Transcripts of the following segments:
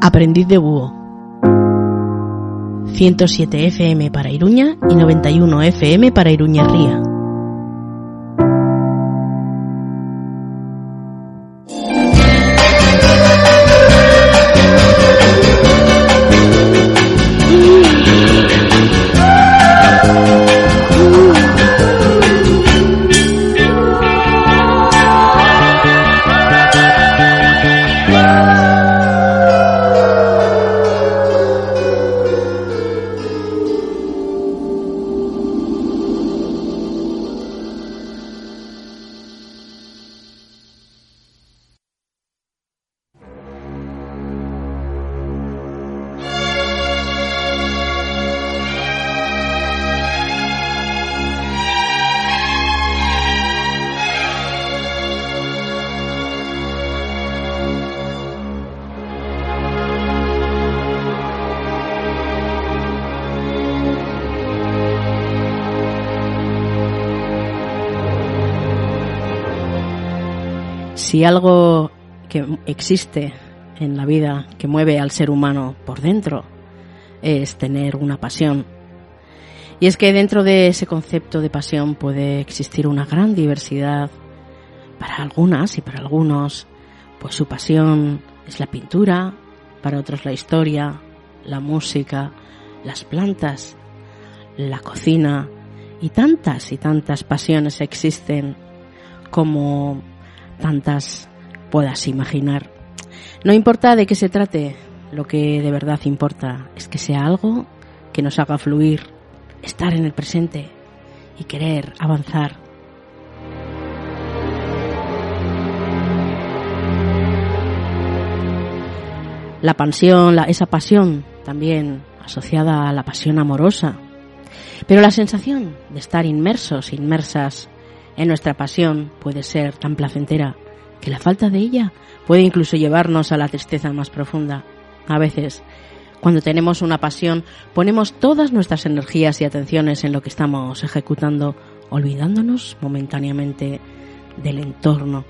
Aprendiz de Búho. 107 FM para Iruña y 91 FM para Iruña Ría. Si algo que existe en la vida que mueve al ser humano por dentro es tener una pasión. Y es que dentro de ese concepto de pasión puede existir una gran diversidad. Para algunas y para algunos, pues su pasión es la pintura, para otros la historia, la música, las plantas, la cocina y tantas y tantas pasiones existen como tantas puedas imaginar. No importa de qué se trate, lo que de verdad importa es que sea algo que nos haga fluir, estar en el presente y querer avanzar. La pasión, esa pasión también asociada a la pasión amorosa, pero la sensación de estar inmersos, inmersas en nuestra pasión puede ser tan placentera que la falta de ella puede incluso llevarnos a la tristeza más profunda. A veces, cuando tenemos una pasión, ponemos todas nuestras energías y atenciones en lo que estamos ejecutando, olvidándonos momentáneamente del entorno.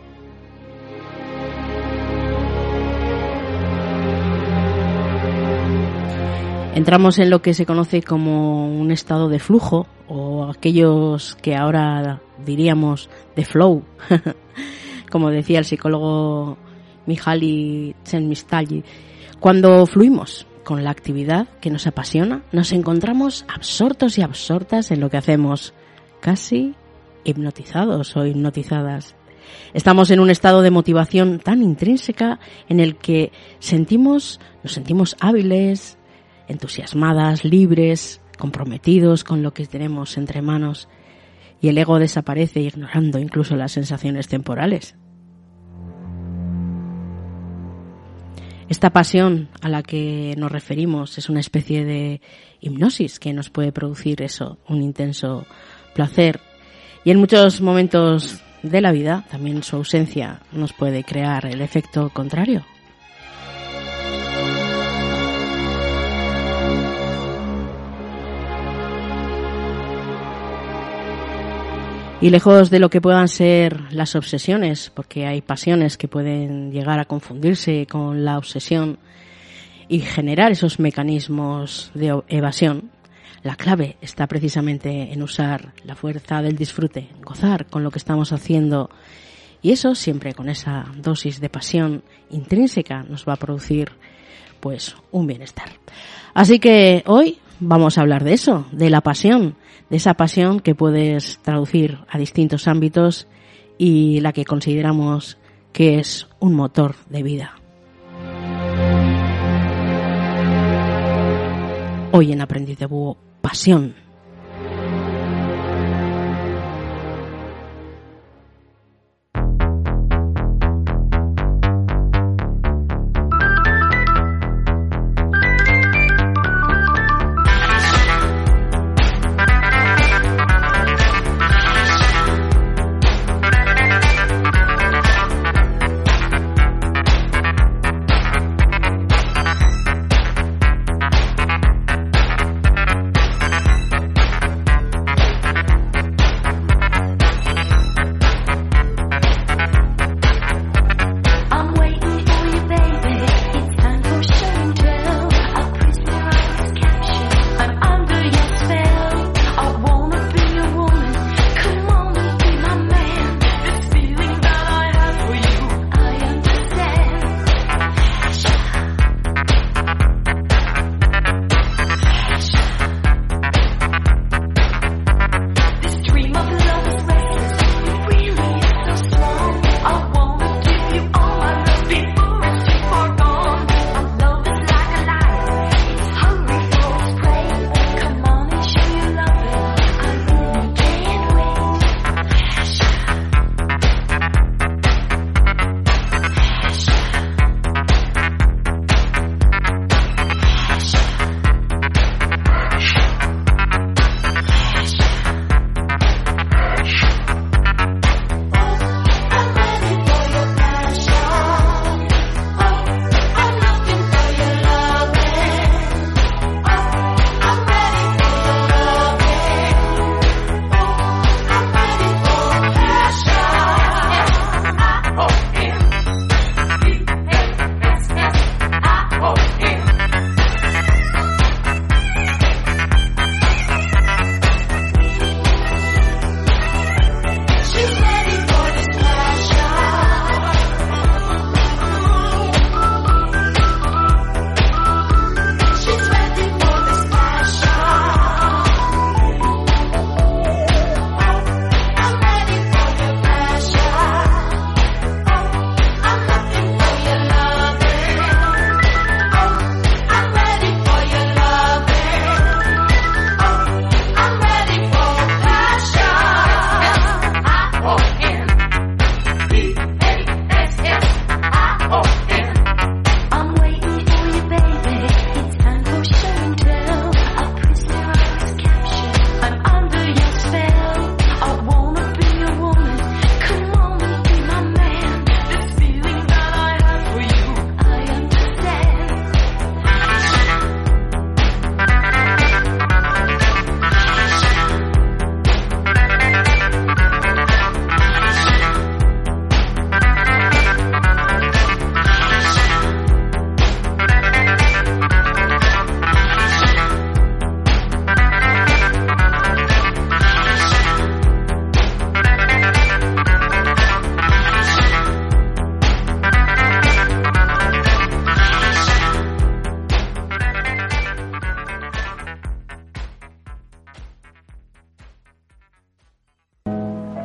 Entramos en lo que se conoce como un estado de flujo o aquellos que ahora diríamos de flow, como decía el psicólogo Mihaly Csikszentmihalyi. Cuando fluimos con la actividad que nos apasiona, nos encontramos absortos y absortas en lo que hacemos, casi hipnotizados o hipnotizadas. Estamos en un estado de motivación tan intrínseca en el que sentimos, nos sentimos hábiles, entusiasmadas, libres, comprometidos con lo que tenemos entre manos y el ego desaparece ignorando incluso las sensaciones temporales. Esta pasión a la que nos referimos es una especie de hipnosis que nos puede producir eso, un intenso placer. Y en muchos momentos de la vida también su ausencia nos puede crear el efecto contrario, Y lejos de lo que puedan ser las obsesiones, porque hay pasiones que pueden llegar a confundirse con la obsesión y generar esos mecanismos de evasión, la clave está precisamente en usar la fuerza del disfrute, gozar con lo que estamos haciendo y eso siempre con esa dosis de pasión intrínseca nos va a producir pues un bienestar. Así que hoy vamos a hablar de eso, de la pasión, de esa pasión que puedes traducir a distintos ámbitos y la que consideramos que es un motor de vida. Hoy en Aprendiz de Búho, pasión.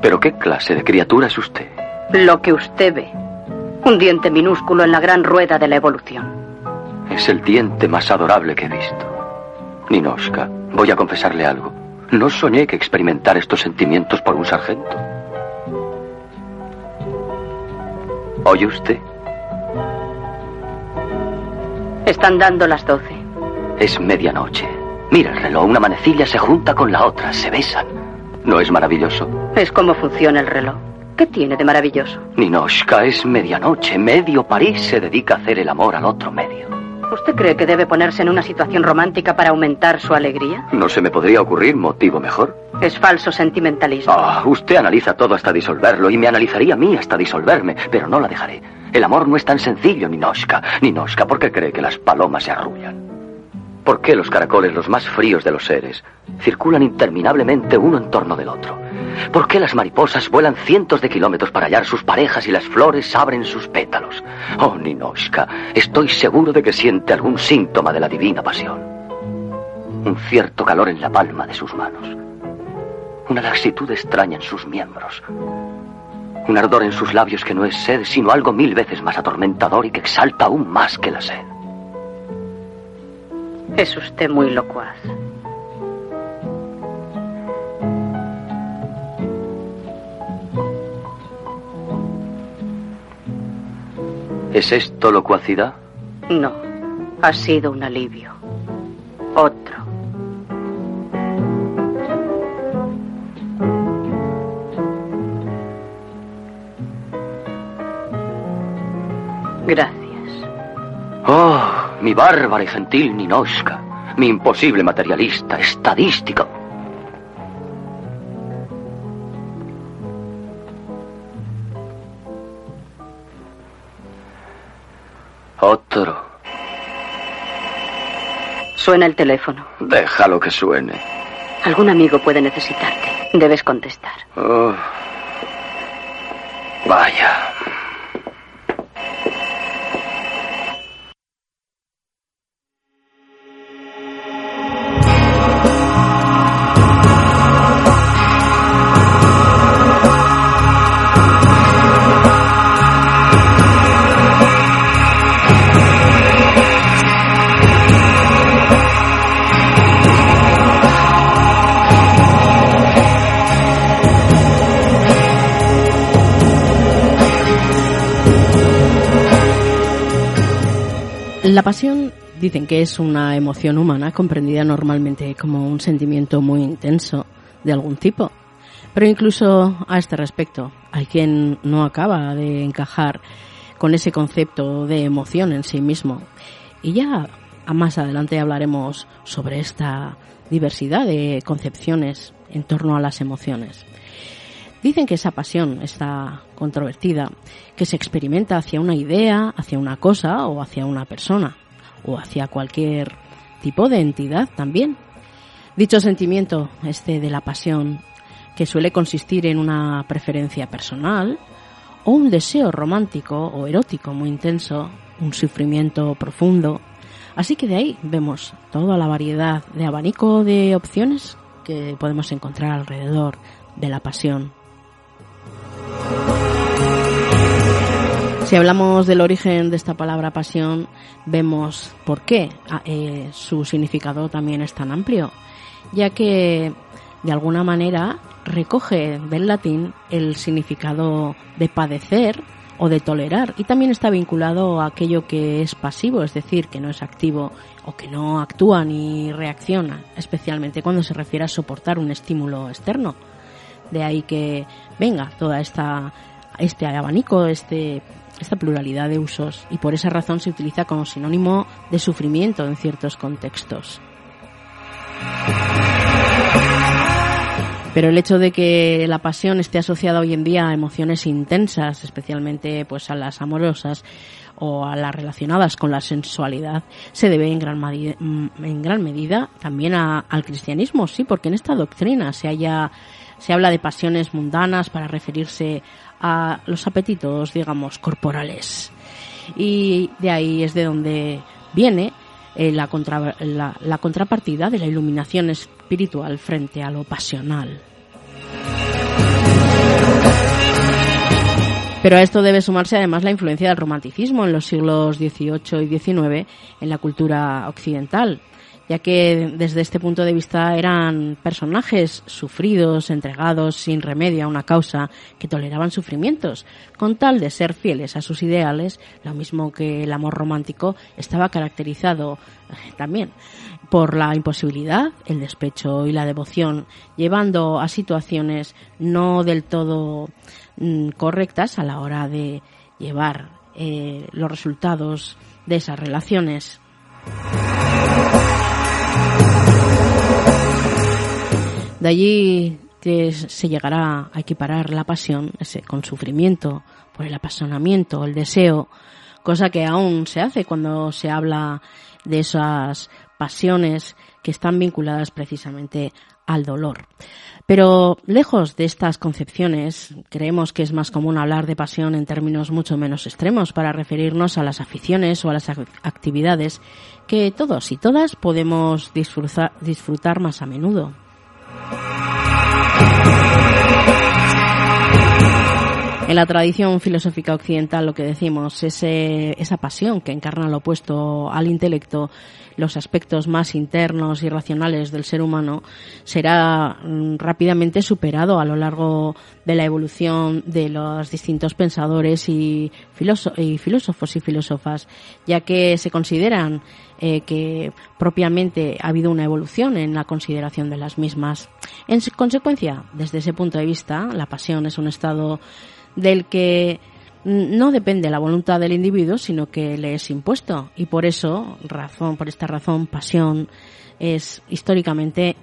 ¿Pero qué clase de criatura es usted? Lo que usted ve. Un diente minúsculo en la gran rueda de la evolución. Es el diente más adorable que he visto. Ninoshka, voy a confesarle algo. No soñé que experimentar estos sentimientos por un sargento. ¿Oye usted? Están dando las doce. Es medianoche. Mira el reloj, una manecilla se junta con la otra, se besan. ¿No es maravilloso? Es como funciona el reloj. ¿Qué tiene de maravilloso? Ninoshka, es medianoche. Medio París se dedica a hacer el amor al otro medio. ¿Usted cree que debe ponerse en una situación romántica para aumentar su alegría? No se me podría ocurrir motivo mejor. Es falso sentimentalismo. Ah, usted analiza todo hasta disolverlo y me analizaría a mí hasta disolverme, pero no la dejaré. El amor no es tan sencillo, Ninoshka. Ninoshka, ¿por qué cree que las palomas se arrullan? ¿Por qué los caracoles, los más fríos de los seres, circulan interminablemente uno en torno del otro? ¿Por qué las mariposas vuelan cientos de kilómetros para hallar sus parejas y las flores abren sus pétalos? Oh, Ninoshka, estoy seguro de que siente algún síntoma de la divina pasión. Un cierto calor en la palma de sus manos. Una laxitud extraña en sus miembros. Un ardor en sus labios que no es sed, sino algo mil veces más atormentador y que exalta aún más que la sed. Es usted muy locuaz. ¿Es esto locuacidad? No, ha sido un alivio. Otro. Gracias. Oh, mi bárbara y gentil Ninoshka, mi imposible materialista, estadístico. Otro. Suena el teléfono. Déjalo que suene. Algún amigo puede necesitarte. Debes contestar. Oh. Vaya. La pasión dicen que es una emoción humana comprendida normalmente como un sentimiento muy intenso de algún tipo. Pero incluso a este respecto, hay quien no acaba de encajar con ese concepto de emoción en sí mismo. Y ya más adelante hablaremos sobre esta diversidad de concepciones en torno a las emociones. Dicen que esa pasión está controvertida, que se experimenta hacia una idea, hacia una cosa o hacia una persona, o hacia cualquier tipo de entidad también. Dicho sentimiento, este de la pasión, que suele consistir en una preferencia personal, o un deseo romántico o erótico muy intenso, un sufrimiento profundo. Así que de ahí vemos toda la variedad de abanico de opciones que podemos encontrar alrededor de la pasión. Si hablamos del origen de esta palabra pasión, vemos por qué ah, eh, su significado también es tan amplio, ya que de alguna manera recoge del latín el significado de padecer o de tolerar y también está vinculado a aquello que es pasivo, es decir, que no es activo o que no actúa ni reacciona, especialmente cuando se refiere a soportar un estímulo externo. De ahí que venga toda esta este abanico, este esta pluralidad de usos y por esa razón se utiliza como sinónimo de sufrimiento en ciertos contextos. Pero el hecho de que la pasión esté asociada hoy en día a emociones intensas, especialmente pues a las amorosas o a las relacionadas con la sensualidad, se debe en gran, en gran medida también al cristianismo, sí, porque en esta doctrina se haya se habla de pasiones mundanas para referirse a los apetitos, digamos, corporales. Y de ahí es de donde viene eh, la, la contrapartida de la iluminación espiritual frente a lo pasional. Pero a esto debe sumarse además la influencia del romanticismo en los siglos XVIII y XIX en la cultura occidental, ya que desde este punto de vista eran personajes sufridos, entregados sin remedio a una causa, que toleraban sufrimientos, con tal de ser fieles a sus ideales, lo mismo que el amor romántico estaba caracterizado eh, también por la imposibilidad, el despecho y la devoción, llevando a situaciones no del todo mm, correctas a la hora de llevar eh, los resultados de esas relaciones. De allí que se llegará a equiparar la pasión con sufrimiento por el apasionamiento, el deseo, cosa que aún se hace cuando se habla de esas pasiones que están vinculadas precisamente al dolor. Pero lejos de estas concepciones, creemos que es más común hablar de pasión en términos mucho menos extremos para referirnos a las aficiones o a las actividades que todos y todas podemos disfrutar más a menudo. En la tradición filosófica occidental lo que decimos es esa pasión que encarna lo opuesto al intelecto, los aspectos más internos y racionales del ser humano, será mm, rápidamente superado a lo largo de la evolución de los distintos pensadores y, filósofos y filósofas, ya que se consideran eh, que propiamente ha habido una evolución en la consideración de las mismas. En consecuencia, desde ese punto de vista, la pasión es un estado del que no depende la voluntad del individuo, sino que le es impuesto. Y por eso, razón, por esta razón, pasión es históricamente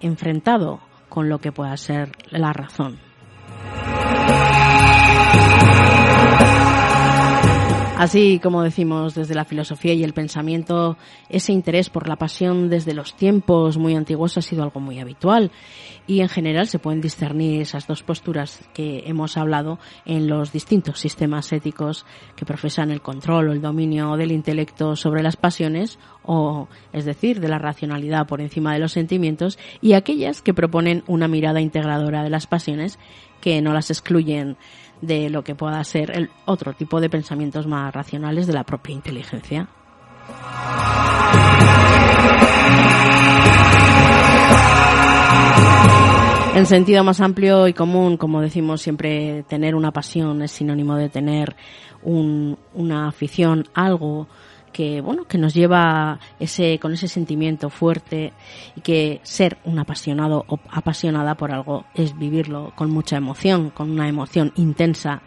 enfrentado con lo que pueda ser la razón. Así como decimos desde la filosofía y el pensamiento, ese interés por la pasión desde los tiempos muy antiguos ha sido algo muy habitual. Y en general se pueden discernir esas dos posturas que hemos hablado en los distintos sistemas éticos que profesan el control o el dominio del intelecto sobre las pasiones o, es decir, de la racionalidad por encima de los sentimientos y aquellas que proponen una mirada integradora de las pasiones que no las excluyen de lo que pueda ser el otro tipo de pensamientos más racionales de la propia inteligencia. En sentido más amplio y común, como decimos siempre, tener una pasión es sinónimo de tener una afición, algo que bueno que nos lleva ese con ese sentimiento fuerte y que ser un apasionado o apasionada por algo es vivirlo con mucha emoción con una emoción intensa.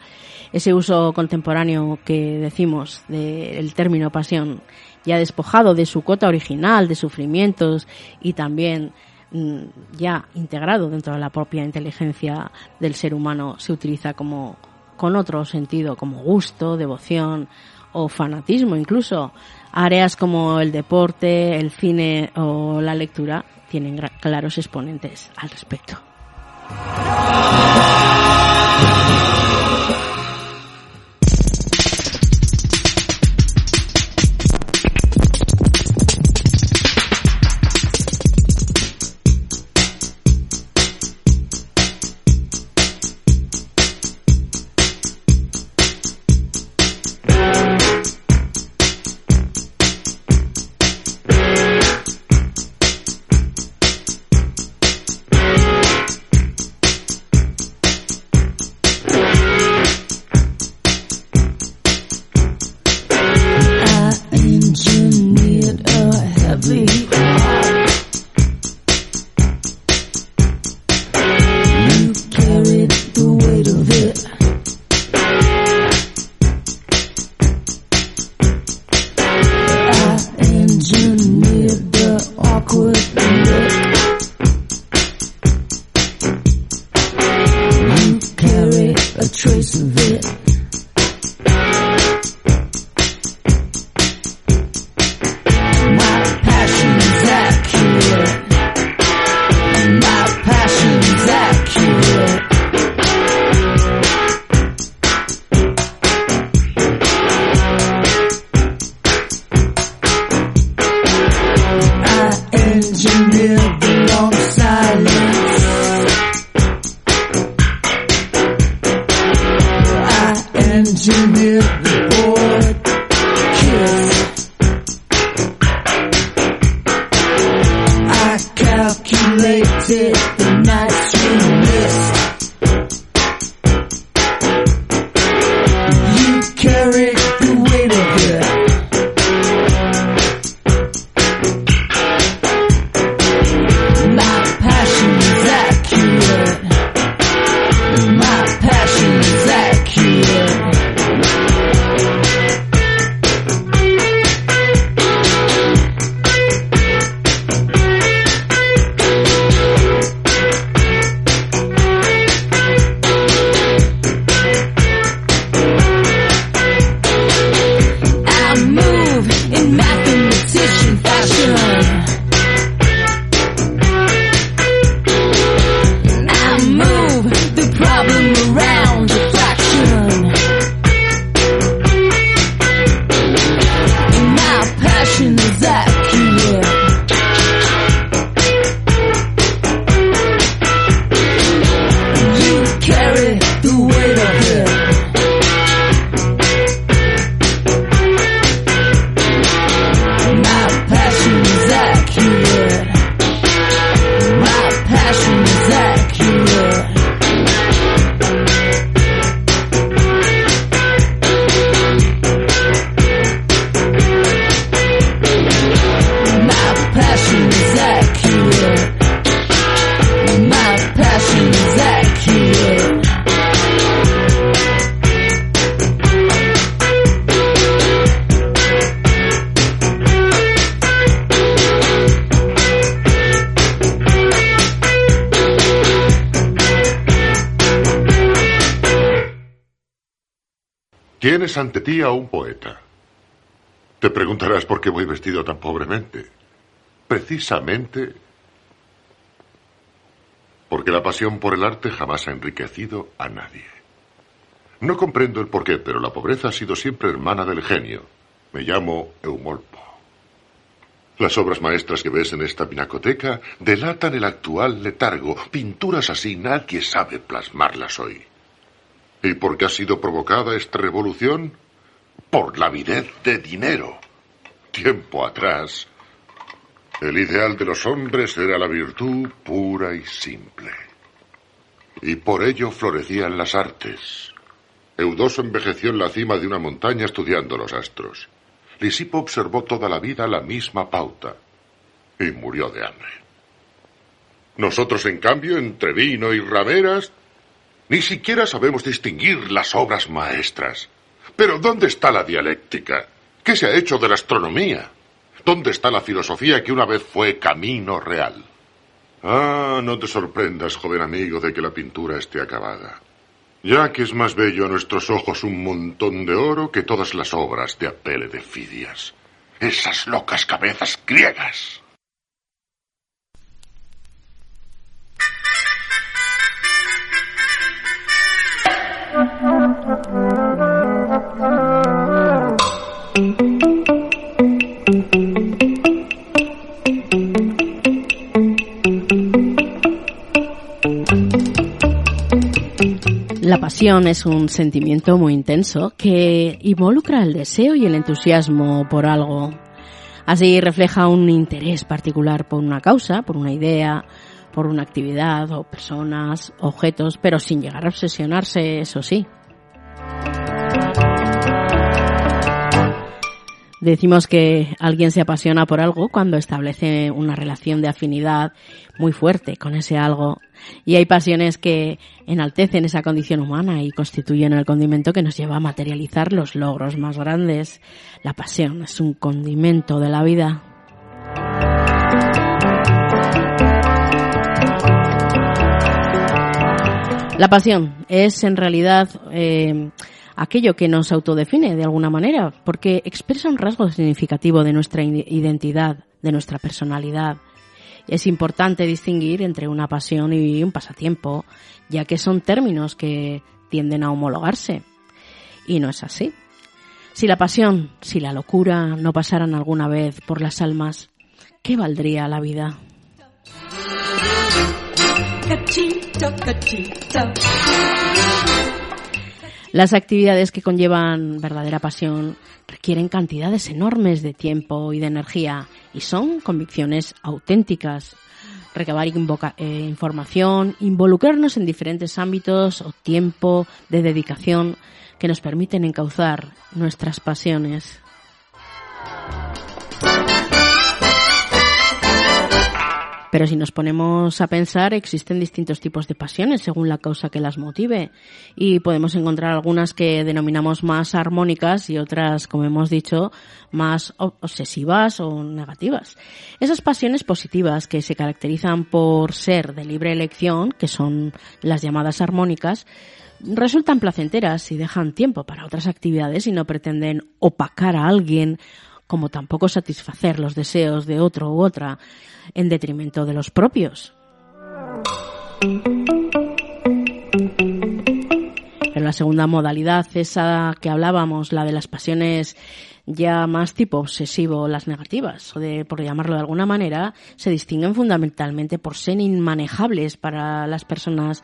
Ese uso contemporáneo que decimos del término pasión ya despojado de su cota original de sufrimientos y también mm, ya integrado dentro de la propia inteligencia del ser humano se utiliza como con otro sentido como gusto devoción o fanatismo incluso. Áreas como el deporte, el cine o la lectura tienen claros exponentes al respecto. A un poeta. Te preguntarás por qué voy vestido tan pobremente. Precisamente porque la pasión por el arte jamás ha enriquecido a nadie. No comprendo el porqué, pero la pobreza ha sido siempre hermana del genio. Me llamo Eumolpo. Las obras maestras que ves en esta pinacoteca delatan el actual letargo. Pinturas así nadie sabe plasmarlas hoy. ¿Y por qué ha sido provocada esta revolución? Por la avidez de dinero. Tiempo atrás, el ideal de los hombres era la virtud pura y simple. Y por ello florecían las artes. Eudoso envejeció en la cima de una montaña estudiando los astros. Lisipo observó toda la vida la misma pauta y murió de hambre. Nosotros, en cambio, entre vino y rameras, ni siquiera sabemos distinguir las obras maestras. Pero ¿dónde está la dialéctica? ¿Qué se ha hecho de la astronomía? ¿Dónde está la filosofía que una vez fue camino real? Ah, no te sorprendas, joven amigo, de que la pintura esté acabada. Ya que es más bello a nuestros ojos un montón de oro que todas las obras de Apele de Fidias. Esas locas cabezas griegas. Pasión es un sentimiento muy intenso que involucra el deseo y el entusiasmo por algo. Así refleja un interés particular por una causa, por una idea, por una actividad o personas, objetos, pero sin llegar a obsesionarse, eso sí. Decimos que alguien se apasiona por algo cuando establece una relación de afinidad muy fuerte con ese algo. Y hay pasiones que enaltecen esa condición humana y constituyen el condimento que nos lleva a materializar los logros más grandes. La pasión es un condimento de la vida. La pasión es en realidad eh, aquello que nos autodefine de alguna manera, porque expresa un rasgo significativo de nuestra identidad, de nuestra personalidad. Es importante distinguir entre una pasión y un pasatiempo, ya que son términos que tienden a homologarse. Y no es así. Si la pasión, si la locura no pasaran alguna vez por las almas, ¿qué valdría la vida? Las actividades que conllevan verdadera pasión requieren cantidades enormes de tiempo y de energía y son convicciones auténticas. Recabar eh, información, involucrarnos en diferentes ámbitos o tiempo de dedicación que nos permiten encauzar nuestras pasiones. Pero si nos ponemos a pensar, existen distintos tipos de pasiones según la causa que las motive y podemos encontrar algunas que denominamos más armónicas y otras, como hemos dicho, más obsesivas o negativas. Esas pasiones positivas que se caracterizan por ser de libre elección, que son las llamadas armónicas, resultan placenteras y dejan tiempo para otras actividades y no pretenden opacar a alguien como tampoco satisfacer los deseos de otro u otra en detrimento de los propios. En la segunda modalidad, esa que hablábamos, la de las pasiones ya más tipo obsesivo, las negativas, o de, por llamarlo de alguna manera, se distinguen fundamentalmente por ser inmanejables para las personas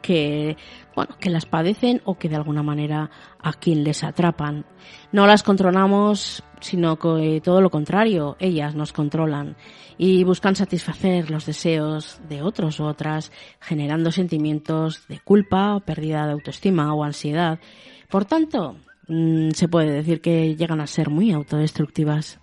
que bueno, que las padecen o que de alguna manera a quien les atrapan. No las controlamos, sino que todo lo contrario, ellas nos controlan y buscan satisfacer los deseos de otros u otras, generando sentimientos de culpa pérdida de autoestima o ansiedad. Por tanto, mm, se puede decir que llegan a ser muy autodestructivas.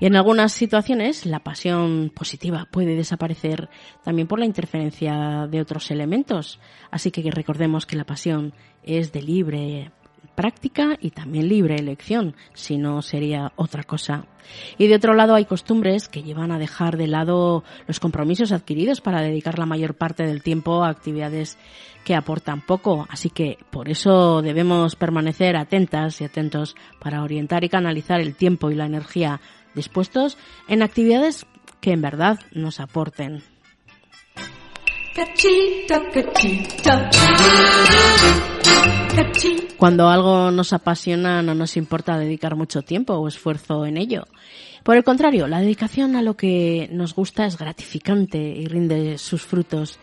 Y en algunas situaciones la pasión positiva puede desaparecer también por la interferencia de otros elementos. Así que recordemos que la pasión es de libre práctica y también libre elección, si no sería otra cosa. Y de otro lado hay costumbres que llevan a dejar de lado los compromisos adquiridos para dedicar la mayor parte del tiempo a actividades que aportan poco, así que por eso debemos permanecer atentas y atentos para orientar y canalizar el tiempo y la energía dispuestos en actividades que en verdad nos aporten. Cuando algo nos apasiona no nos importa dedicar mucho tiempo o esfuerzo en ello. Por el contrario, la dedicación a lo que nos gusta es gratificante y rinde sus frutos.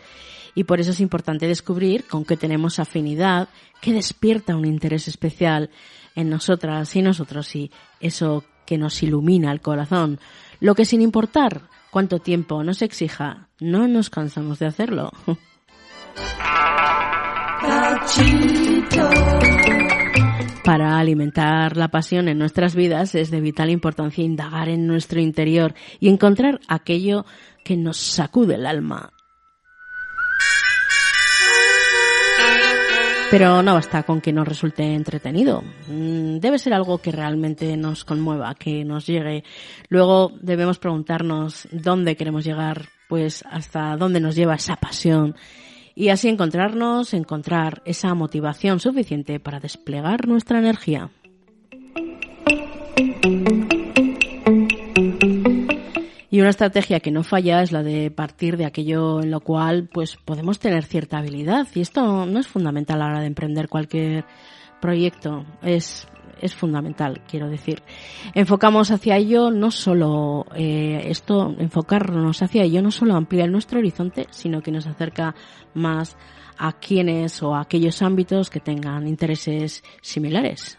Y por eso es importante descubrir con qué tenemos afinidad, qué despierta un interés especial en nosotras y nosotros y eso que nos ilumina el corazón, lo que sin importar cuánto tiempo nos exija, no nos cansamos de hacerlo. Para alimentar la pasión en nuestras vidas es de vital importancia indagar en nuestro interior y encontrar aquello que nos sacude el alma, Pero no basta con que nos resulte entretenido. Mm, debe ser algo que realmente nos conmueva, que nos llegue. Luego debemos preguntarnos dónde queremos llegar, pues hasta dónde nos lleva esa pasión. Y así encontrarnos, encontrar esa motivación suficiente para desplegar nuestra energía. Y una estrategia que no falla es la de partir de aquello en lo cual pues podemos tener cierta habilidad. Y esto no es fundamental a la hora de emprender cualquier proyecto. Es, es fundamental, quiero decir. Enfocamos hacia ello no solo, eh, esto, enfocarnos hacia ello no solo amplía nuestro horizonte, sino que nos acerca más a quienes o a aquellos ámbitos que tengan intereses similares.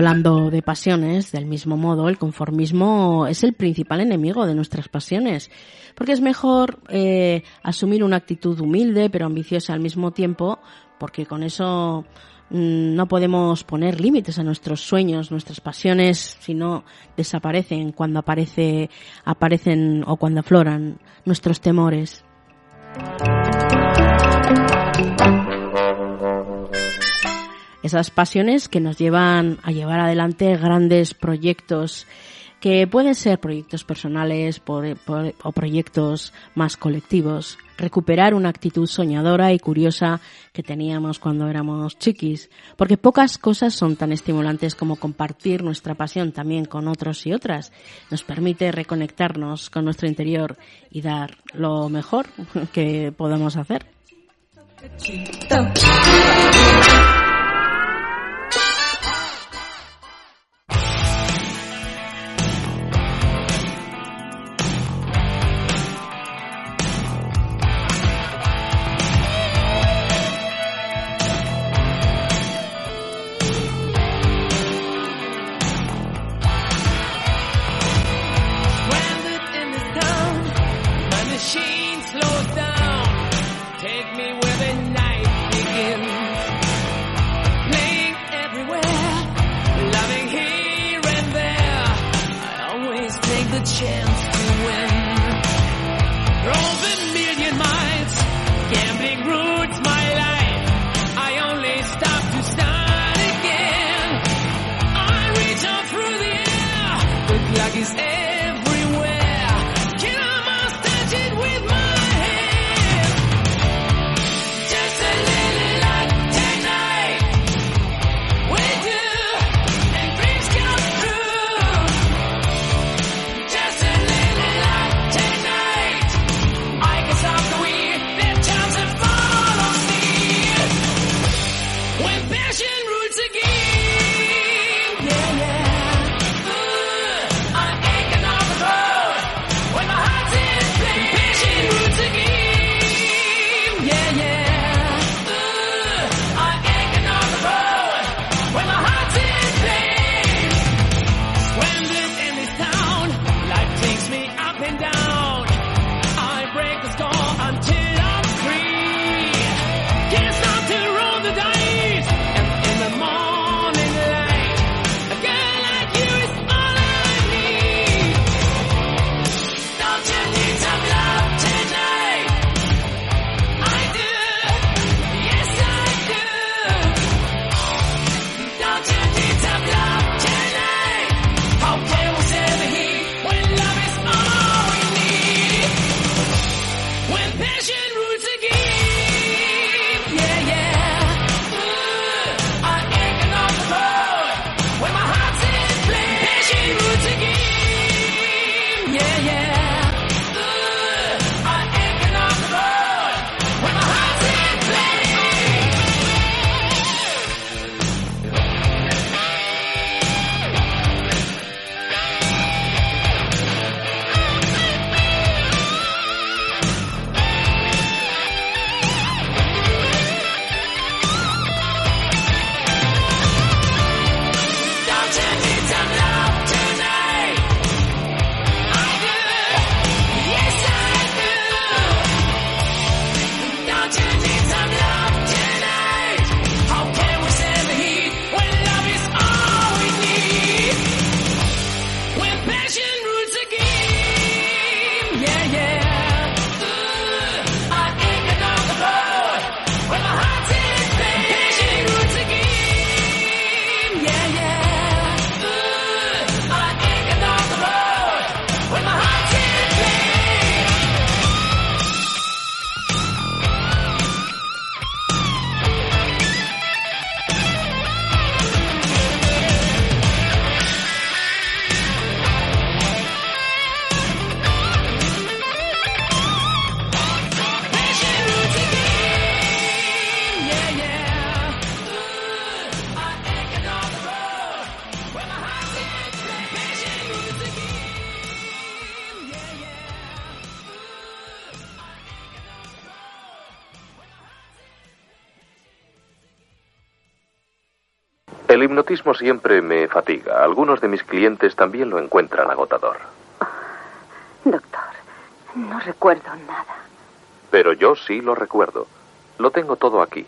Hablando de pasiones, del mismo modo, el conformismo es el principal enemigo de nuestras pasiones, porque es mejor eh, asumir una actitud humilde pero ambiciosa al mismo tiempo, porque con eso mm, no podemos poner límites a nuestros sueños, nuestras pasiones, si no desaparecen cuando aparece, aparecen o cuando afloran nuestros temores. Esas pasiones que nos llevan a llevar adelante grandes proyectos que pueden ser proyectos personales o proyectos más colectivos. Recuperar una actitud soñadora y curiosa que teníamos cuando éramos chiquis, porque pocas cosas son tan estimulantes como compartir nuestra pasión también con otros y otras. Nos permite reconectarnos con nuestro interior y dar lo mejor que podamos hacer. Hipnotismo siempre me fatiga. Algunos de mis clientes también lo encuentran agotador. Doctor, no recuerdo nada. Pero yo sí lo recuerdo. Lo tengo todo aquí.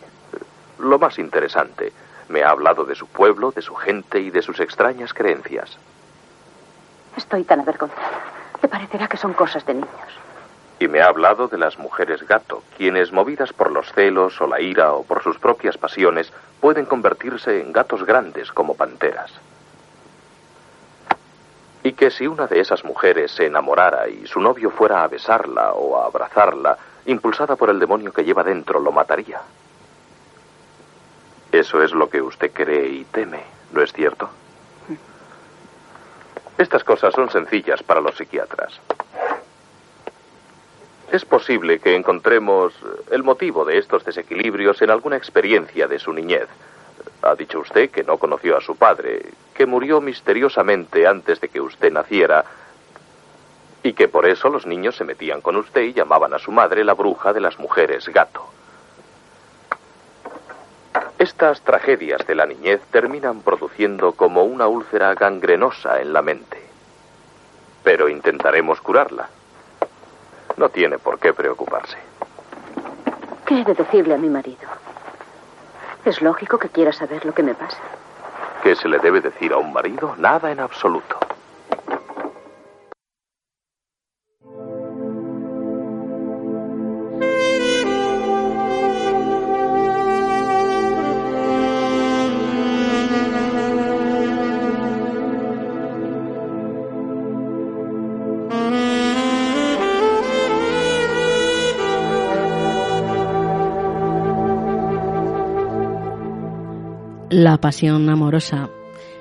Lo más interesante. Me ha hablado de su pueblo, de su gente y de sus extrañas creencias. Estoy tan avergonzada. Te parecerá que son cosas de niños. Y me ha hablado de las mujeres gato, quienes, movidas por los celos o la ira o por sus propias pasiones, pueden convertirse en gatos grandes como panteras. Y que si una de esas mujeres se enamorara y su novio fuera a besarla o a abrazarla, impulsada por el demonio que lleva dentro, lo mataría. Eso es lo que usted cree y teme, ¿no es cierto? Estas cosas son sencillas para los psiquiatras. Es posible que encontremos el motivo de estos desequilibrios en alguna experiencia de su niñez. Ha dicho usted que no conoció a su padre, que murió misteriosamente antes de que usted naciera y que por eso los niños se metían con usted y llamaban a su madre la bruja de las mujeres gato. Estas tragedias de la niñez terminan produciendo como una úlcera gangrenosa en la mente. Pero intentaremos curarla. No tiene por qué preocuparse. ¿Qué he de decirle a mi marido? Es lógico que quiera saber lo que me pasa. ¿Qué se le debe decir a un marido? Nada en absoluto. La pasión amorosa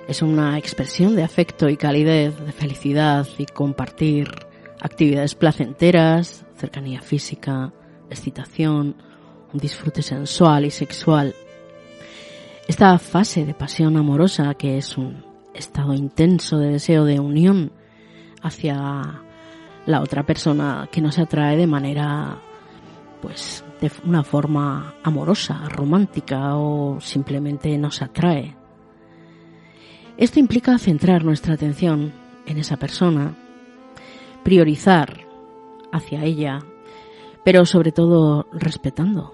es una expresión de afecto y calidez, de felicidad y compartir actividades placenteras, cercanía física, excitación, un disfrute sensual y sexual. Esta fase de pasión amorosa, que es un estado intenso de deseo de unión hacia la otra persona que nos atrae de manera pues de una forma amorosa, romántica o simplemente nos atrae. Esto implica centrar nuestra atención en esa persona, priorizar hacia ella, pero sobre todo respetando.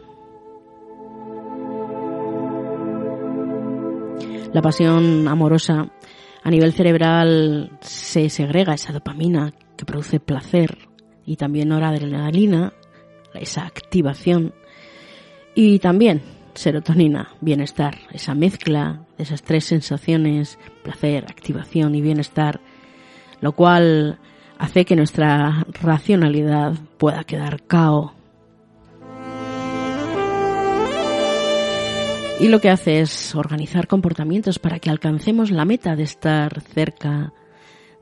La pasión amorosa a nivel cerebral se segrega esa dopamina que produce placer y también noradrenalina esa activación y también serotonina, bienestar, esa mezcla de esas tres sensaciones, placer, activación y bienestar, lo cual hace que nuestra racionalidad pueda quedar cao. Y lo que hace es organizar comportamientos para que alcancemos la meta de estar cerca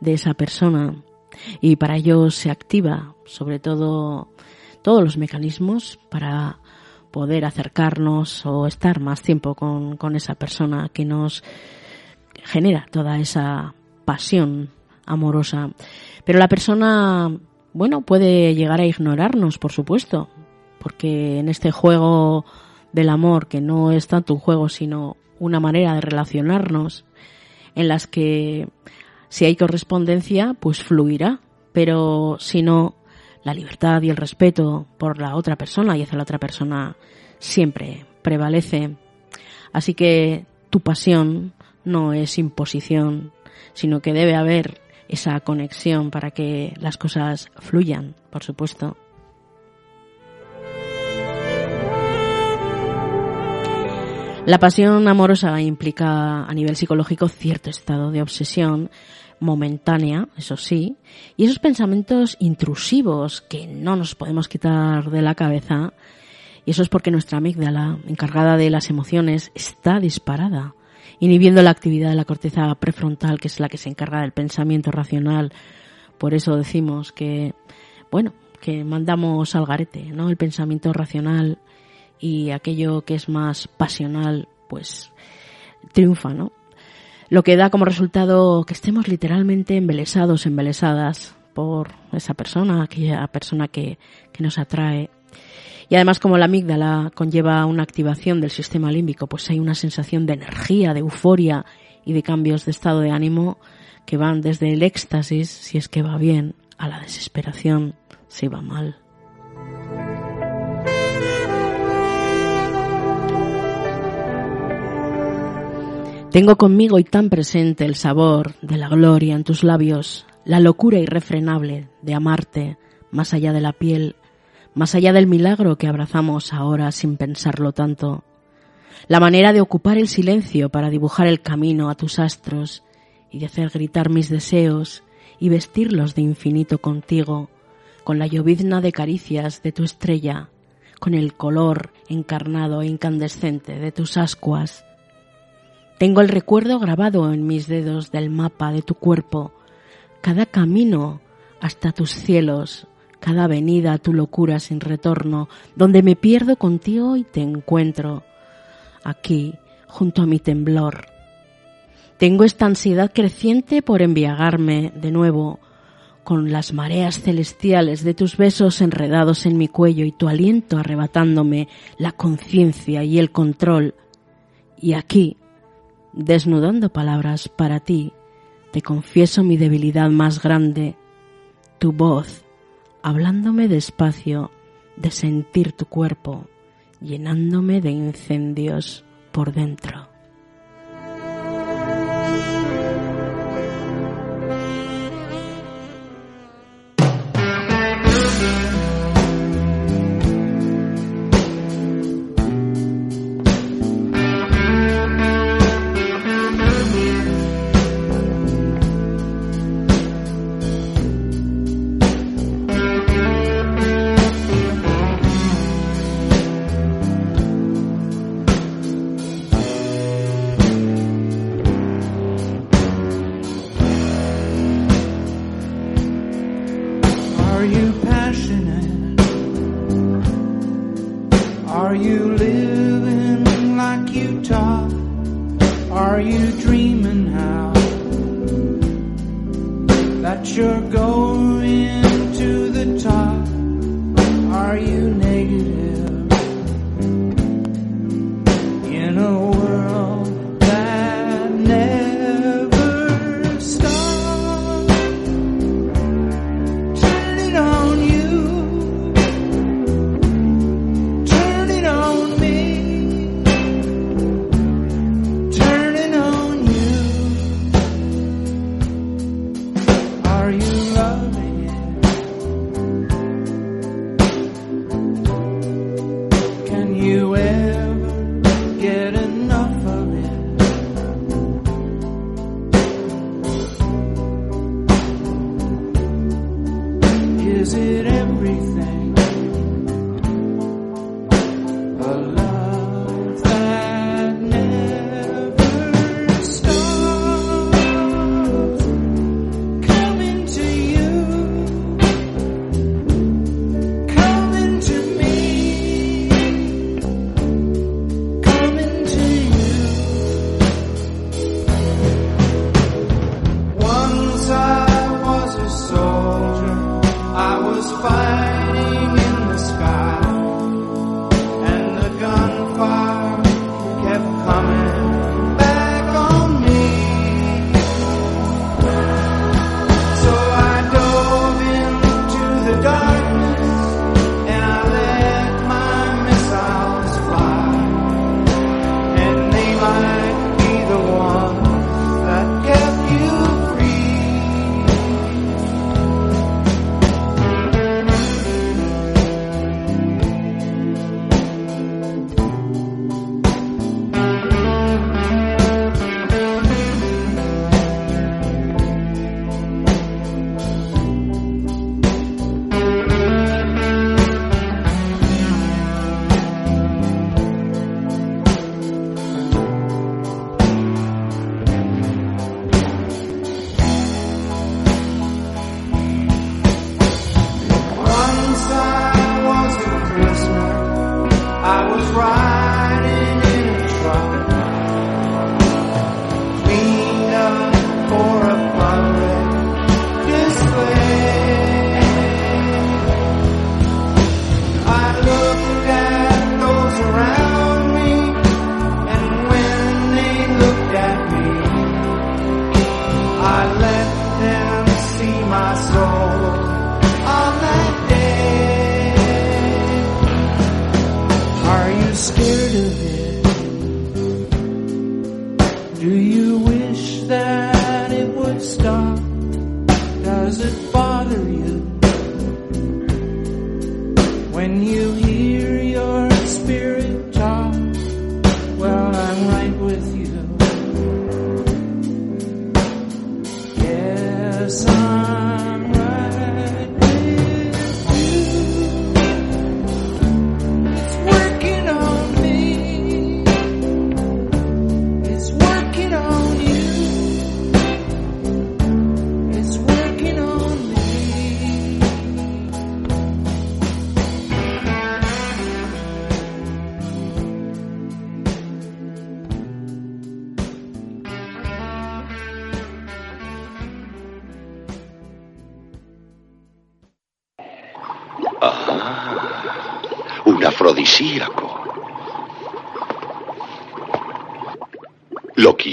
de esa persona. Y para ello se activa, sobre todo, todos los mecanismos para poder acercarnos o estar más tiempo con, con esa persona que nos genera toda esa pasión amorosa. Pero la persona, bueno, puede llegar a ignorarnos, por supuesto, porque en este juego del amor, que no es tanto un juego, sino una manera de relacionarnos, en las que si hay correspondencia, pues fluirá, pero si no, la libertad y el respeto por la otra persona y hacia la otra persona siempre prevalece. Así que tu pasión no es imposición, sino que debe haber esa conexión para que las cosas fluyan, por supuesto. La pasión amorosa implica a nivel psicológico cierto estado de obsesión momentánea, eso sí, y esos pensamientos intrusivos que no nos podemos quitar de la cabeza, y eso es porque nuestra amígdala, encargada de las emociones, está disparada, inhibiendo la actividad de la corteza prefrontal, que es la que se encarga del pensamiento racional. Por eso decimos que, bueno, que mandamos al garete, ¿no? El pensamiento racional y aquello que es más pasional, pues triunfa, ¿no? Lo que da como resultado que estemos literalmente embelesados, embelesadas por esa persona, aquella persona que, que nos atrae. Y además como la amígdala conlleva una activación del sistema límbico, pues hay una sensación de energía, de euforia y de cambios de estado de ánimo que van desde el éxtasis, si es que va bien, a la desesperación, si va mal. Tengo conmigo y tan presente el sabor de la gloria en tus labios, la locura irrefrenable de amarte más allá de la piel, más allá del milagro que abrazamos ahora sin pensarlo tanto, la manera de ocupar el silencio para dibujar el camino a tus astros y de hacer gritar mis deseos y vestirlos de infinito contigo, con la llovizna de caricias de tu estrella, con el color encarnado e incandescente de tus ascuas, tengo el recuerdo grabado en mis dedos del mapa de tu cuerpo, cada camino hasta tus cielos, cada avenida a tu locura sin retorno, donde me pierdo contigo y te encuentro, aquí, junto a mi temblor. Tengo esta ansiedad creciente por embriagarme de nuevo con las mareas celestiales de tus besos enredados en mi cuello y tu aliento arrebatándome la conciencia y el control. Y aquí, desnudando palabras para ti, te confieso mi debilidad más grande, tu voz, hablándome despacio de sentir tu cuerpo, llenándome de incendios por dentro.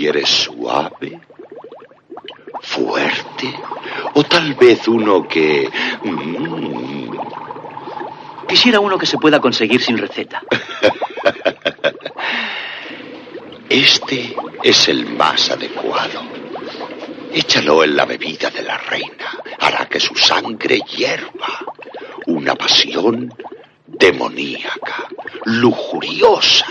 ¿Lo quieres suave? ¿Fuerte? ¿O tal vez uno que... mm, Quisiera uno que se pueda conseguir sin receta. Este es el más adecuado. Échalo en la bebida de la reina. Hará que su sangre hierva. Una pasión demoníaca, lujuriosa.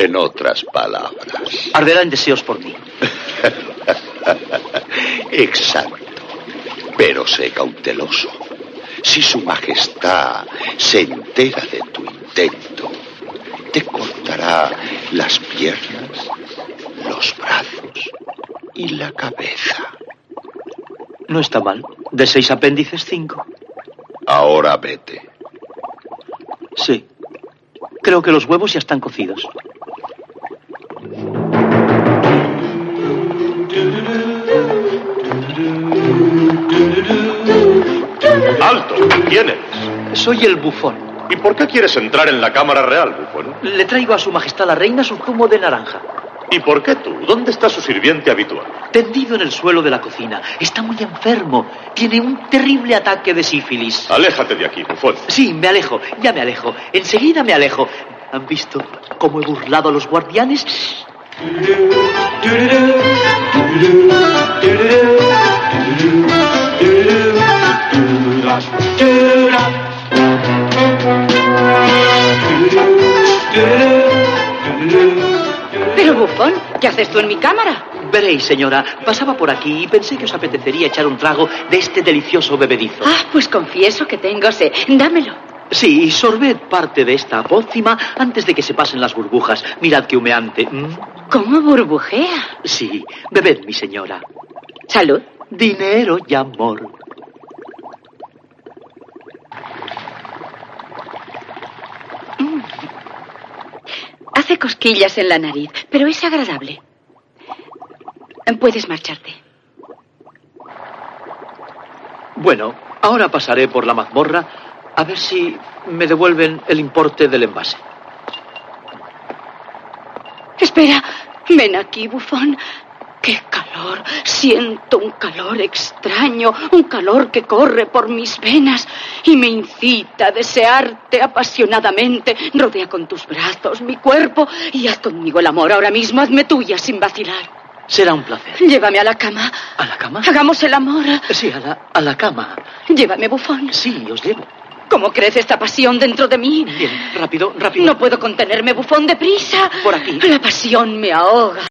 En otras palabras. Arderá en deseos por mí. Exacto. Pero sé cauteloso. Si su majestad se entera de tu intento, te cortará las piernas, los brazos y la cabeza. No está mal. De seis apéndices, cinco. Ahora vete. Sí. Creo que los huevos ya están cocidos. ¡Alto! ¿Quién eres? Soy el bufón. ¿Y por qué quieres entrar en la Cámara Real, bufón? Le traigo a su majestad la reina su zumo de naranja. ¿Y por qué tú? ¿Dónde está su sirviente habitual? Tendido en el suelo de la cocina. Está muy enfermo. Tiene un terrible ataque de sífilis. Aléjate de aquí, bufón. Sí, me alejo. Ya me alejo. Enseguida me alejo. ¿Han visto cómo he burlado a los guardianes? Pero bufón, ¿qué haces tú en mi cámara? Veréis, señora, pasaba por aquí y pensé que os apetecería echar un trago de este delicioso bebedizo. Ah, pues confieso que tengo sed. Dámelo. Sí, sorbed parte de esta pócima antes de que se pasen las burbujas. Mirad qué humeante. ¿Mm? ¿Cómo burbujea? Sí, bebed, mi señora. Salud. Dinero y amor. Hace cosquillas en la nariz, pero es agradable. Puedes marcharte. Bueno, ahora pasaré por la mazmorra a ver si me devuelven el importe del envase. Espera, ven aquí, bufón. ¡Qué calor! Siento un calor extraño, un calor que corre por mis venas y me incita a desearte apasionadamente. Rodea con tus brazos mi cuerpo y haz conmigo el amor ahora mismo. Hazme tuya sin vacilar. Será un placer. Llévame a la cama. ¿A la cama? Hagamos el amor. Sí, a la, a la cama. Llévame, bufón. Sí, os llevo. ¿Cómo crece esta pasión dentro de mí? Bien, rápido, rápido. No puedo contenerme, bufón, deprisa. Por aquí. La pasión me ahoga.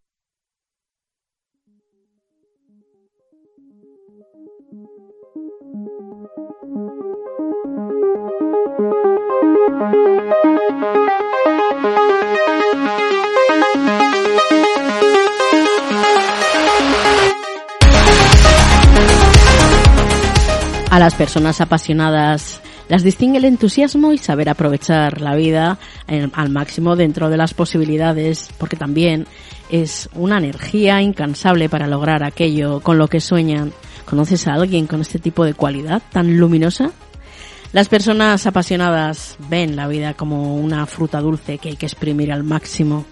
A las personas apasionadas las distingue el entusiasmo y saber aprovechar la vida en- al máximo dentro de las posibilidades, porque también es una energía incansable para lograr aquello con lo que sueñan. ¿Conoces a alguien con este tipo de cualidad tan luminosa? Las personas apasionadas ven la vida como una fruta dulce que hay que exprimir al máximo.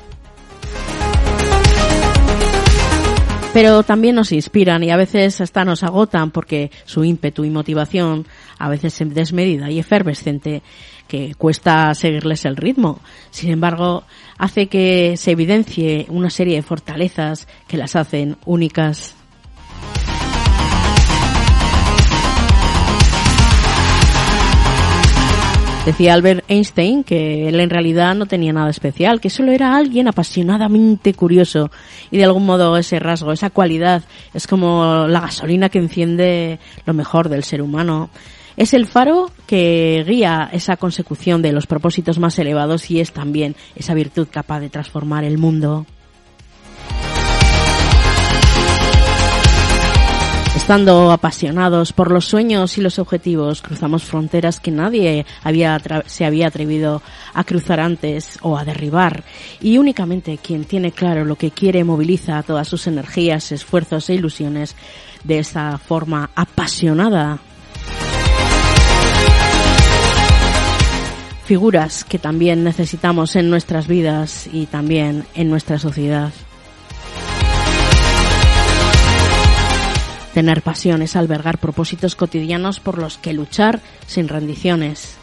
Pero también nos inspiran y a veces hasta nos agotan porque su ímpetu y motivación, a veces desmedida y efervescente, que cuesta seguirles el ritmo. Sin embargo, hace que se evidencie una serie de fortalezas que las hacen únicas. Decía Albert Einstein que él en realidad no tenía nada especial, que solo era alguien apasionadamente curioso y de algún modo ese rasgo, esa cualidad es como la gasolina que enciende lo mejor del ser humano. Es el faro que guía esa consecución de los propósitos más elevados y es también esa virtud capaz de transformar el mundo. Estando apasionados por los sueños y los objetivos, cruzamos fronteras que nadie había se había atrevido a cruzar antes o a derribar. Y únicamente quien tiene claro lo que quiere moviliza todas sus energías, esfuerzos e ilusiones de esa forma apasionada. Figuras que también necesitamos en nuestras vidas y también en nuestra sociedad. Tener pasión es albergar propósitos cotidianos por los que luchar sin rendiciones.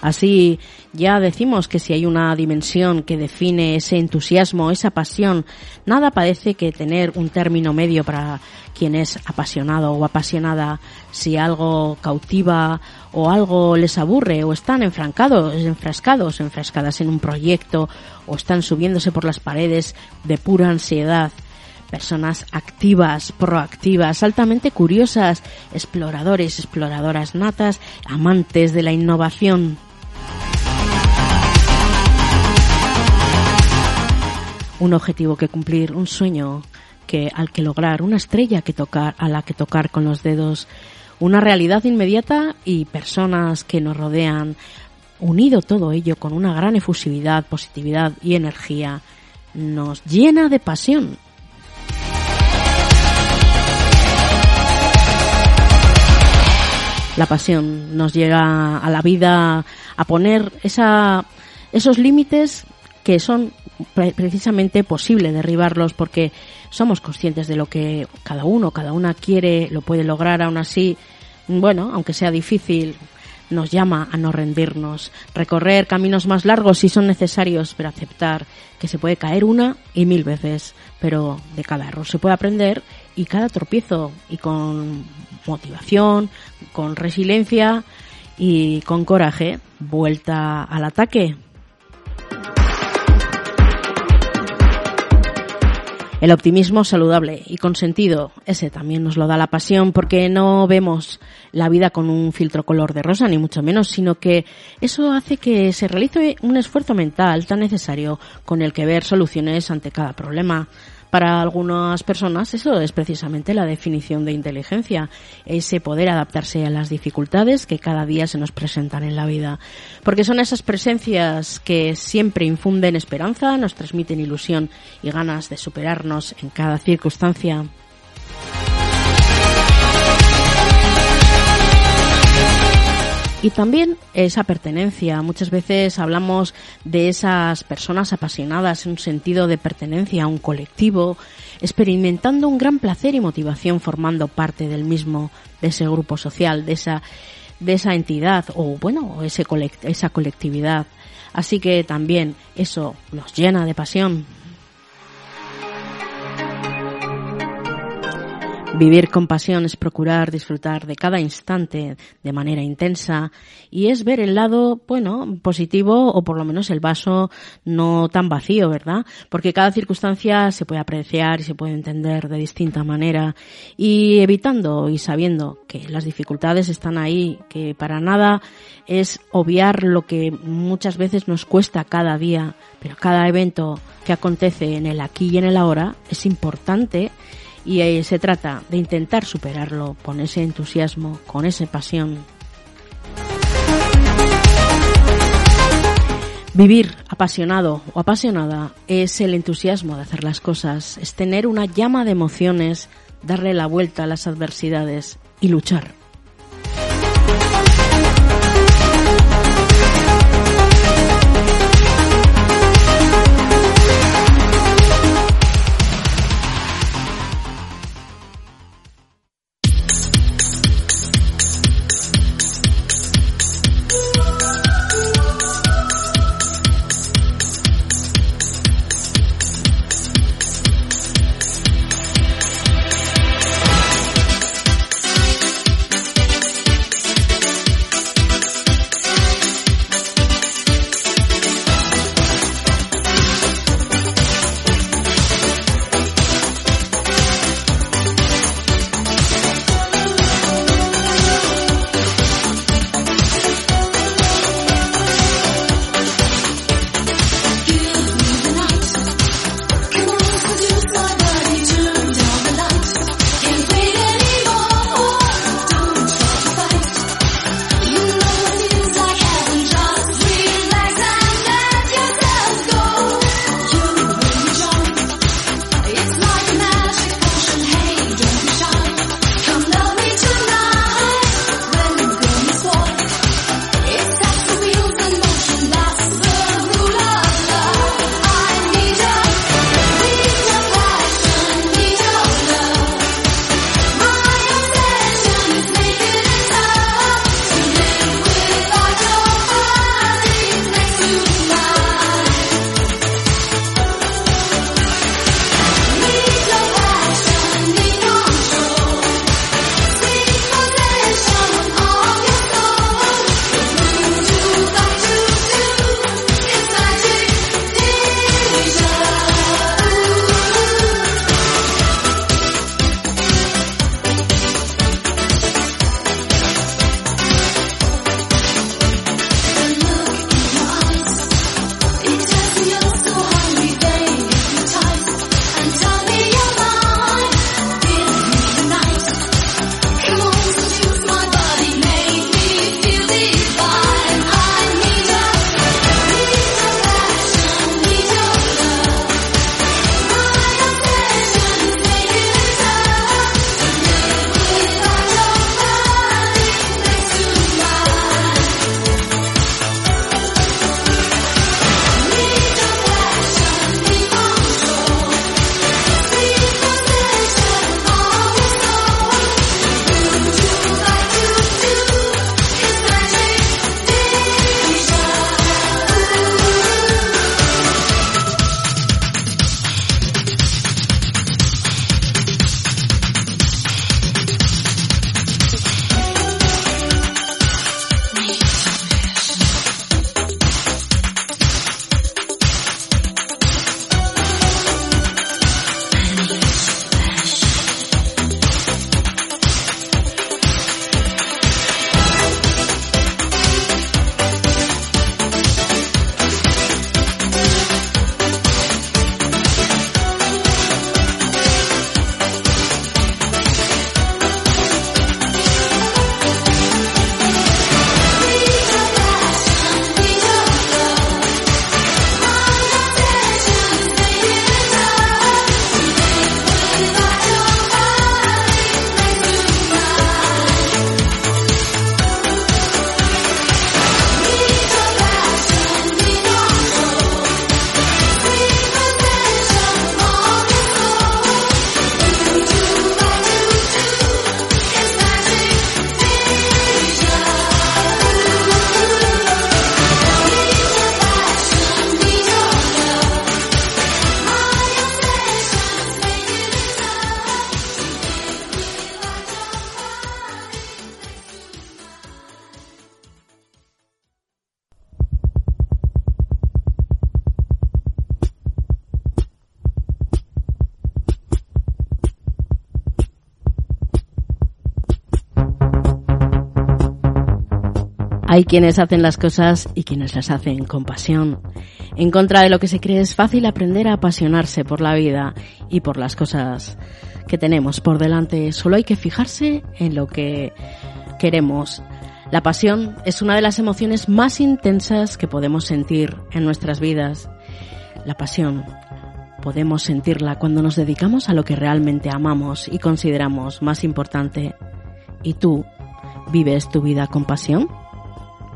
Así ya decimos que si hay una dimensión que define ese entusiasmo, esa pasión, nada parece que tener un término medio para quien es apasionado o apasionada. Si algo cautiva o algo les aburre o están enfrancados, enfrascados, enfrascadas en un proyecto o están subiéndose por las paredes de pura ansiedad personas activas, proactivas, altamente curiosas, exploradores, exploradoras natas, amantes de la innovación. Un objetivo que cumplir, un sueño que al que lograr, una estrella que tocar, a la que tocar con los dedos, una realidad inmediata y personas que nos rodean, unido todo ello con una gran efusividad, positividad y energía, nos llena de pasión. La pasión nos llega a la vida a poner esa, esos límites que son precisamente posible derribarlos porque somos conscientes de lo que cada uno, cada una quiere, lo puede lograr, aún así, bueno, aunque sea difícil, nos llama a no rendirnos, recorrer caminos más largos si son necesarios, pero aceptar que se puede caer una y mil veces, pero de cada error se puede aprender y cada tropiezo y con motivación, con resiliencia y con coraje, vuelta al ataque, El optimismo saludable y con sentido, ese también nos lo da la pasión porque no vemos la vida con un filtro color de rosa, ni mucho menos, sino que eso hace que se realice un esfuerzo mental tan necesario con el que ver soluciones ante cada problema. Para algunas personas eso es precisamente la definición de inteligencia, ese poder adaptarse a las dificultades que cada día se nos presentan en la vida. Porque son esas presencias que siempre infunden esperanza, nos transmiten ilusión y ganas de superarnos en cada circunstancia. Y también esa pertenencia. Muchas veces hablamos de esas personas apasionadas en un sentido de pertenencia a un colectivo, experimentando un gran placer y motivación formando parte del mismo, de ese grupo social, de esa, de esa entidad o bueno, ese esa colectividad. Así que también eso nos llena de pasión. Vivir con pasión es procurar disfrutar de cada instante de manera intensa y es ver el lado, bueno, positivo o por lo menos el vaso no tan vacío, ¿verdad? Porque cada circunstancia se puede apreciar y se puede entender de distinta manera y evitando y sabiendo que las dificultades están ahí, que para nada es obviar lo que muchas veces nos cuesta cada día, pero cada evento que acontece en el aquí y en el ahora es importante y eh, se trata de intentar superarlo con ese entusiasmo, con esa pasión. Vivir apasionado o apasionada es el entusiasmo de hacer las cosas, es tener una llama de emociones, darle la vuelta a las adversidades y luchar. Hay quienes hacen las cosas y quienes las hacen con pasión. En contra de lo que se cree es fácil aprender a apasionarse por la vida y por las cosas que tenemos por delante. Solo hay que fijarse en lo que queremos. La pasión es una de las emociones más intensas que podemos sentir en nuestras vidas. La pasión podemos sentirla cuando nos dedicamos a lo que realmente amamos y consideramos más importante. ¿Y tú vives tu vida con pasión?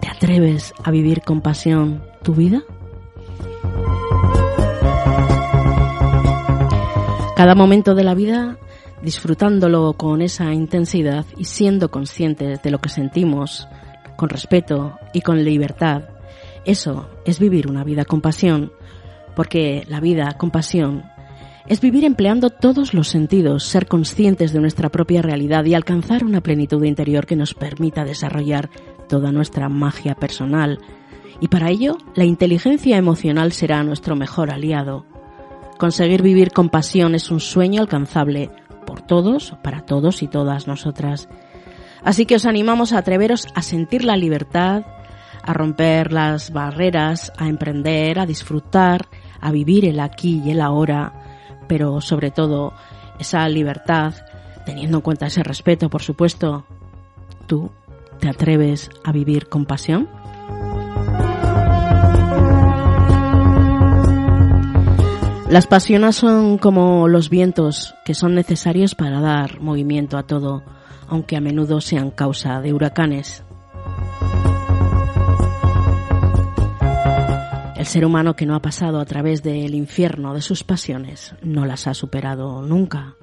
¿Te atreves a vivir con pasión tu vida? Cada momento de la vida disfrutándolo con esa intensidad y siendo conscientes de lo que sentimos, con respeto y con libertad. Eso es vivir una vida con pasión, porque la vida con pasión es vivir empleando todos los sentidos, ser conscientes de nuestra propia realidad y alcanzar una plenitud interior que nos permita desarrollar toda nuestra magia personal. Y para ello, la inteligencia emocional será nuestro mejor aliado. Conseguir vivir con pasión es un sueño alcanzable por todos, para todos y todas nosotras. Así que os animamos a atreveros a sentir la libertad, a romper las barreras, a emprender, a disfrutar, a vivir el aquí y el ahora, pero sobre todo esa libertad, teniendo en cuenta ese respeto, por supuesto. ¿Tú te atreves a vivir con pasión? Las pasiones son como los vientos que son necesarios para dar movimiento a todo, aunque a menudo sean causa de huracanes. El ser humano que no ha pasado a través del infierno de sus pasiones no las ha superado nunca.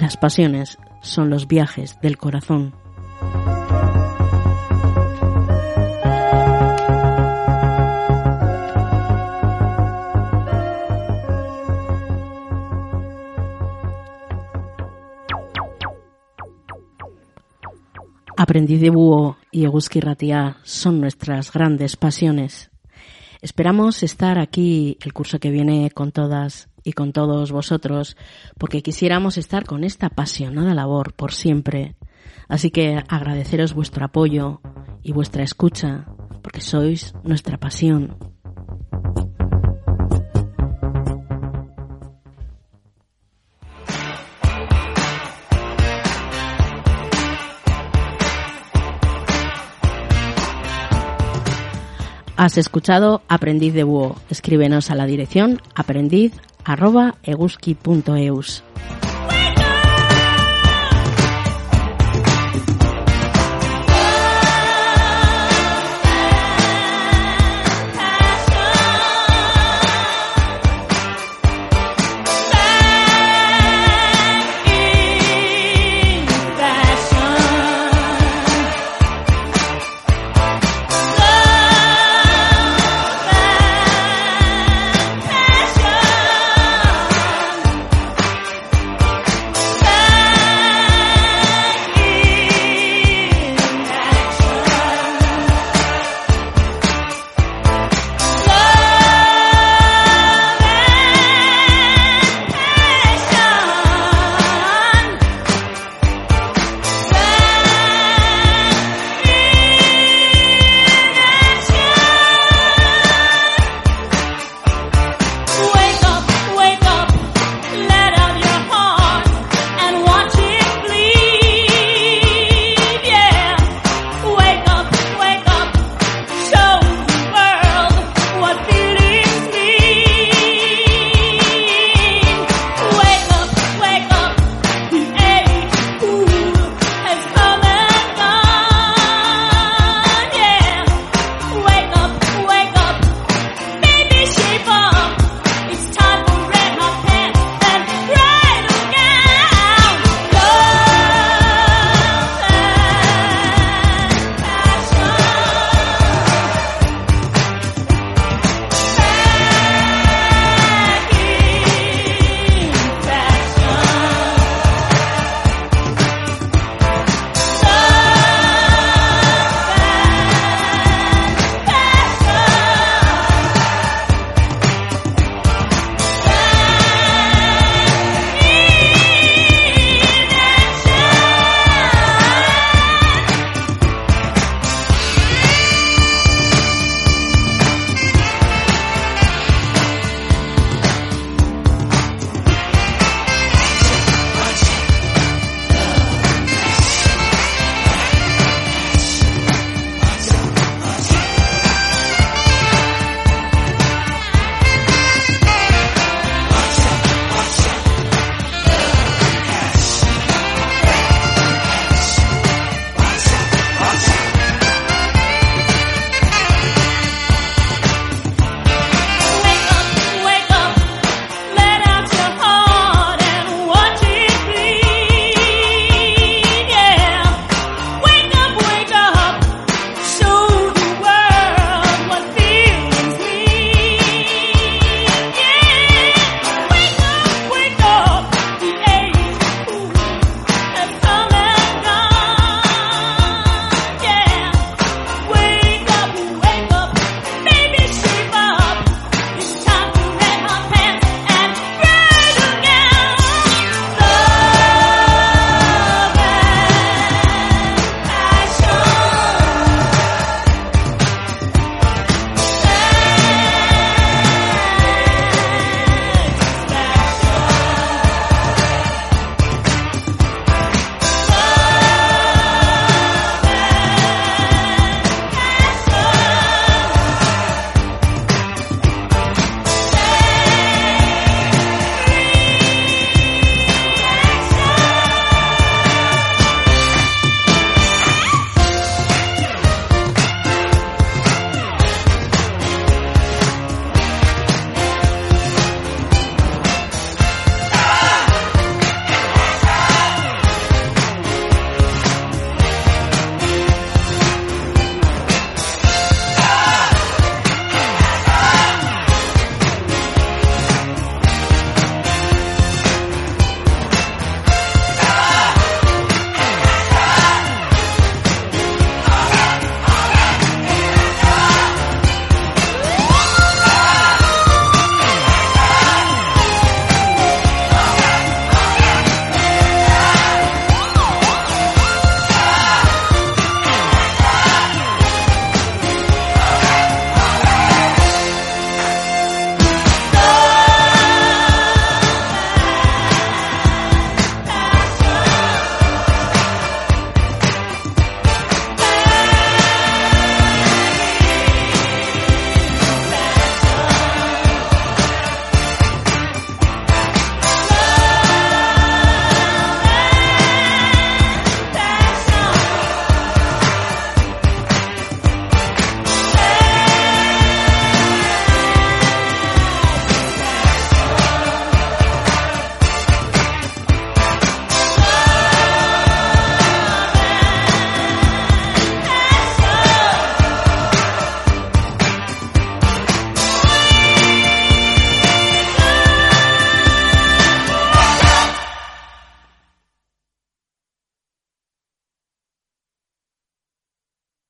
Las pasiones son los viajes del corazón. Aprendiz de Búho y Eguski Ratia son nuestras grandes pasiones. Esperamos estar aquí el curso que viene con todas y con todos vosotros, porque quisiéramos estar con esta apasionada labor por siempre. Así que agradeceros vuestro apoyo y vuestra escucha, porque sois nuestra pasión. Has escuchado Aprendiz de Búho. Escríbenos a la dirección aprendiz.eguski.eus.